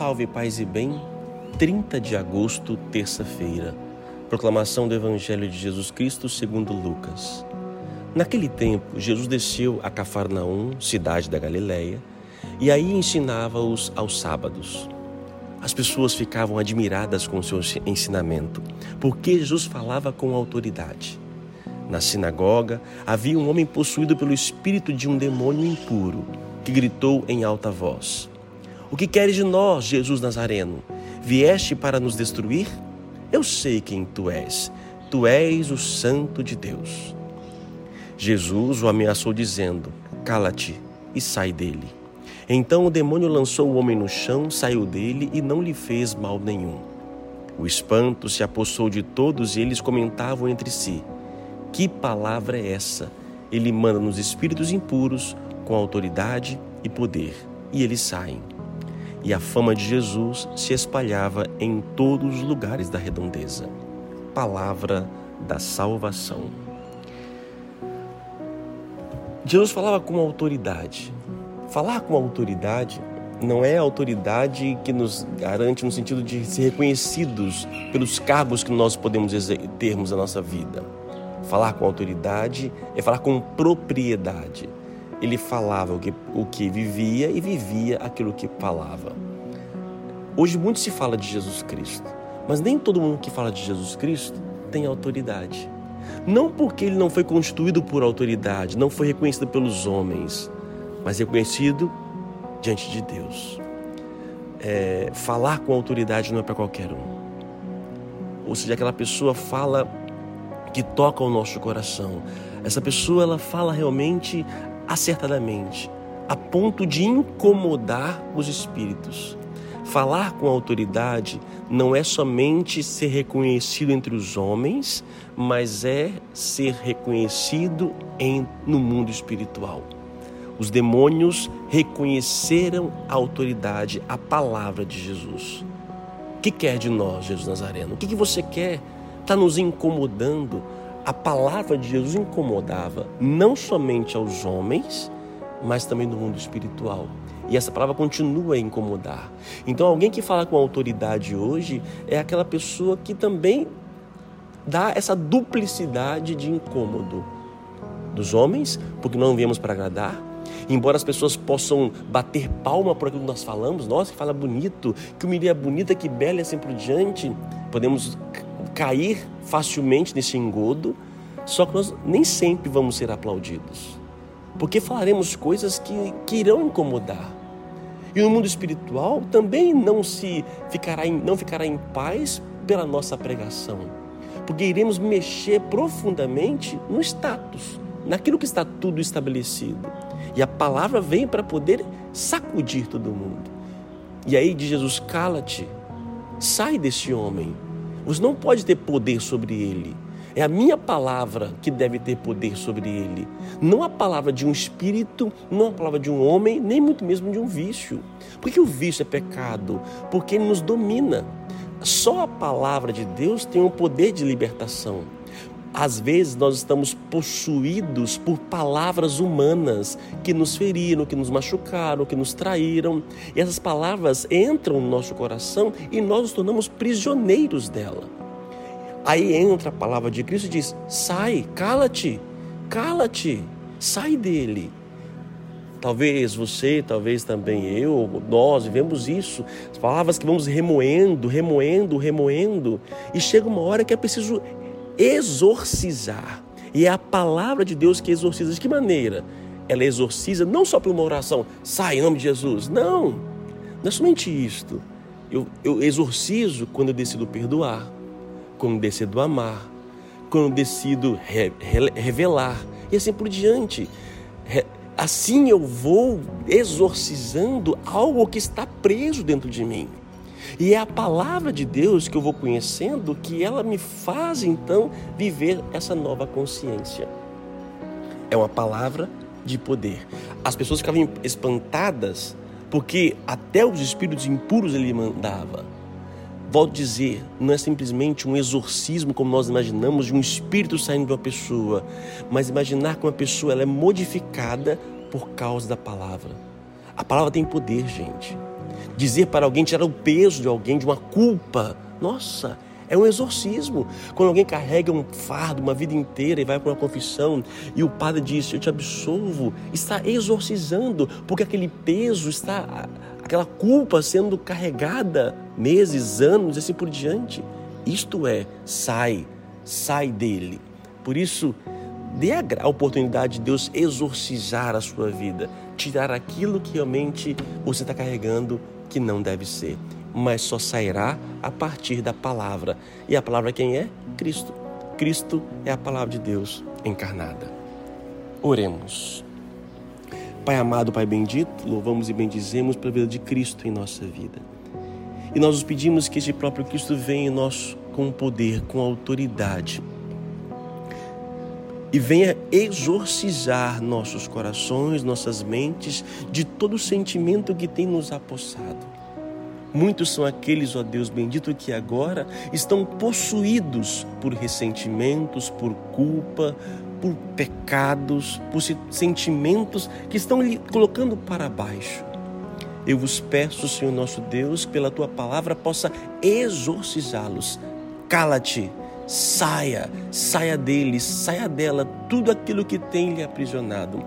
salve, paz e bem. 30 de agosto, terça-feira. Proclamação do Evangelho de Jesus Cristo segundo Lucas. Naquele tempo, Jesus desceu a Cafarnaum, cidade da Galiléia, e aí ensinava-os aos sábados. As pessoas ficavam admiradas com seu ensinamento, porque Jesus falava com autoridade. Na sinagoga havia um homem possuído pelo espírito de um demônio impuro, que gritou em alta voz: o que queres de nós, Jesus Nazareno? Vieste para nos destruir? Eu sei quem tu és. Tu és o Santo de Deus. Jesus o ameaçou, dizendo: Cala-te e sai dele. Então o demônio lançou o homem no chão, saiu dele e não lhe fez mal nenhum. O espanto se apossou de todos e eles comentavam entre si: Que palavra é essa? Ele manda nos espíritos impuros com autoridade e poder, e eles saem e a fama de Jesus se espalhava em todos os lugares da redondeza. Palavra da salvação. Jesus falava com autoridade. Falar com autoridade não é autoridade que nos garante no sentido de ser reconhecidos pelos cargos que nós podemos termos na nossa vida. Falar com autoridade é falar com propriedade ele falava o que, o que vivia e vivia aquilo que falava. Hoje muito se fala de Jesus Cristo, mas nem todo mundo que fala de Jesus Cristo tem autoridade. Não porque ele não foi constituído por autoridade, não foi reconhecido pelos homens, mas reconhecido diante de Deus. É, falar com autoridade não é para qualquer um. Ou seja, aquela pessoa fala que toca o nosso coração. Essa pessoa ela fala realmente acertadamente, a ponto de incomodar os espíritos. Falar com autoridade não é somente ser reconhecido entre os homens, mas é ser reconhecido em, no mundo espiritual. Os demônios reconheceram a autoridade, a palavra de Jesus. O que quer de nós, Jesus Nazareno? O que, que você quer? Está nos incomodando a palavra de Jesus incomodava não somente aos homens, mas também no mundo espiritual. E essa palavra continua a incomodar. Então, alguém que fala com autoridade hoje é aquela pessoa que também dá essa duplicidade de incômodo dos homens, porque não viemos para agradar. Embora as pessoas possam bater palma por aquilo que nós falamos, nossa, que fala bonito, que humilha bonita, que bela e assim por diante, podemos cair facilmente nesse engodo, só que nós nem sempre vamos ser aplaudidos, porque falaremos coisas que, que irão incomodar. E no mundo espiritual também não se ficará em, não ficará em paz pela nossa pregação, porque iremos mexer profundamente no status, naquilo que está tudo estabelecido. E a palavra vem para poder sacudir todo mundo. E aí diz Jesus: cala-te, sai desse homem, você não pode ter poder sobre ele. É a minha palavra que deve ter poder sobre ele. Não a palavra de um espírito, não a palavra de um homem, nem muito mesmo de um vício. Porque o vício é pecado? Porque ele nos domina. Só a palavra de Deus tem o poder de libertação. Às vezes nós estamos possuídos por palavras humanas que nos feriram, que nos machucaram, que nos traíram. E essas palavras entram no nosso coração e nós nos tornamos prisioneiros dela. Aí entra a palavra de Cristo e diz: sai, cala-te, cala-te, sai dele. Talvez você, talvez também eu, nós vivemos isso, as palavras que vamos remoendo, remoendo, remoendo, e chega uma hora que é preciso exorcizar. E é a palavra de Deus que exorciza. De que maneira? Ela exorciza não só por uma oração, sai em nome de Jesus. Não, não é somente isto. Eu, eu exorcizo quando eu decido perdoar, quando eu decido amar, quando eu decido re, re, revelar e assim por diante. Re, assim eu vou exorcizando algo que está preso dentro de mim. E é a palavra de Deus que eu vou conhecendo que ela me faz então viver essa nova consciência. É uma palavra de poder. As pessoas ficavam espantadas porque até os espíritos impuros ele mandava. Volto a dizer, não é simplesmente um exorcismo como nós imaginamos de um espírito saindo de uma pessoa, mas imaginar que uma pessoa ela é modificada por causa da palavra A palavra tem poder, gente. Dizer para alguém, tirar o peso de alguém, de uma culpa, nossa, é um exorcismo. Quando alguém carrega um fardo uma vida inteira e vai para uma confissão e o padre diz: Eu te absolvo, está exorcizando, porque aquele peso está, aquela culpa sendo carregada meses, anos e assim por diante. Isto é, sai, sai dele. Por isso, dê a oportunidade de Deus exorcizar a sua vida, tirar aquilo que realmente você está carregando que não deve ser mas só sairá a partir da palavra. E a palavra quem é? Cristo. Cristo é a palavra de Deus encarnada. Oremos. Pai amado, Pai bendito, louvamos e bendizemos pela vida de Cristo em nossa vida. E nós nos pedimos que esse próprio Cristo venha em nós com poder, com autoridade. E venha exorcizar nossos corações, nossas mentes, de todo sentimento que tem nos apossado Muitos são aqueles, ó Deus bendito, que agora estão possuídos por ressentimentos, por culpa, por pecados, por sentimentos que estão lhe colocando para baixo. Eu vos peço, Senhor nosso Deus, pela tua palavra possa exorcizá-los. Cala-te, saia, saia deles, saia dela tudo aquilo que tem lhe aprisionado.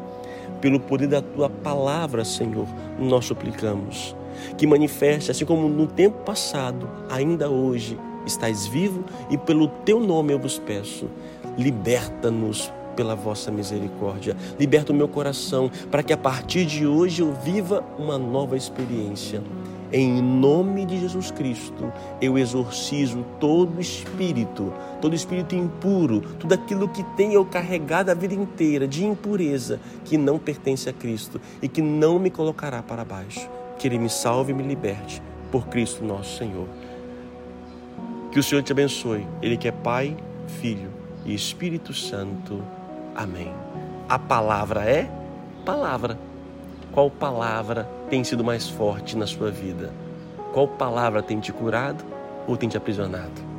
Pelo poder da tua palavra, Senhor, nós suplicamos que manifeste, assim como no tempo passado, ainda hoje estás vivo e pelo teu nome eu vos peço, liberta-nos pela vossa misericórdia. Liberta o meu coração para que a partir de hoje eu viva uma nova experiência. Em nome de Jesus Cristo, eu exorcizo todo espírito, todo espírito impuro, tudo aquilo que tem eu carregado a vida inteira de impureza, que não pertence a Cristo e que não me colocará para baixo que Ele me salve e me liberte por Cristo nosso Senhor. Que o Senhor te abençoe, Ele que é Pai, Filho e Espírito Santo. Amém. A palavra é palavra. Qual palavra tem sido mais forte na sua vida? Qual palavra tem te curado ou tem te aprisionado?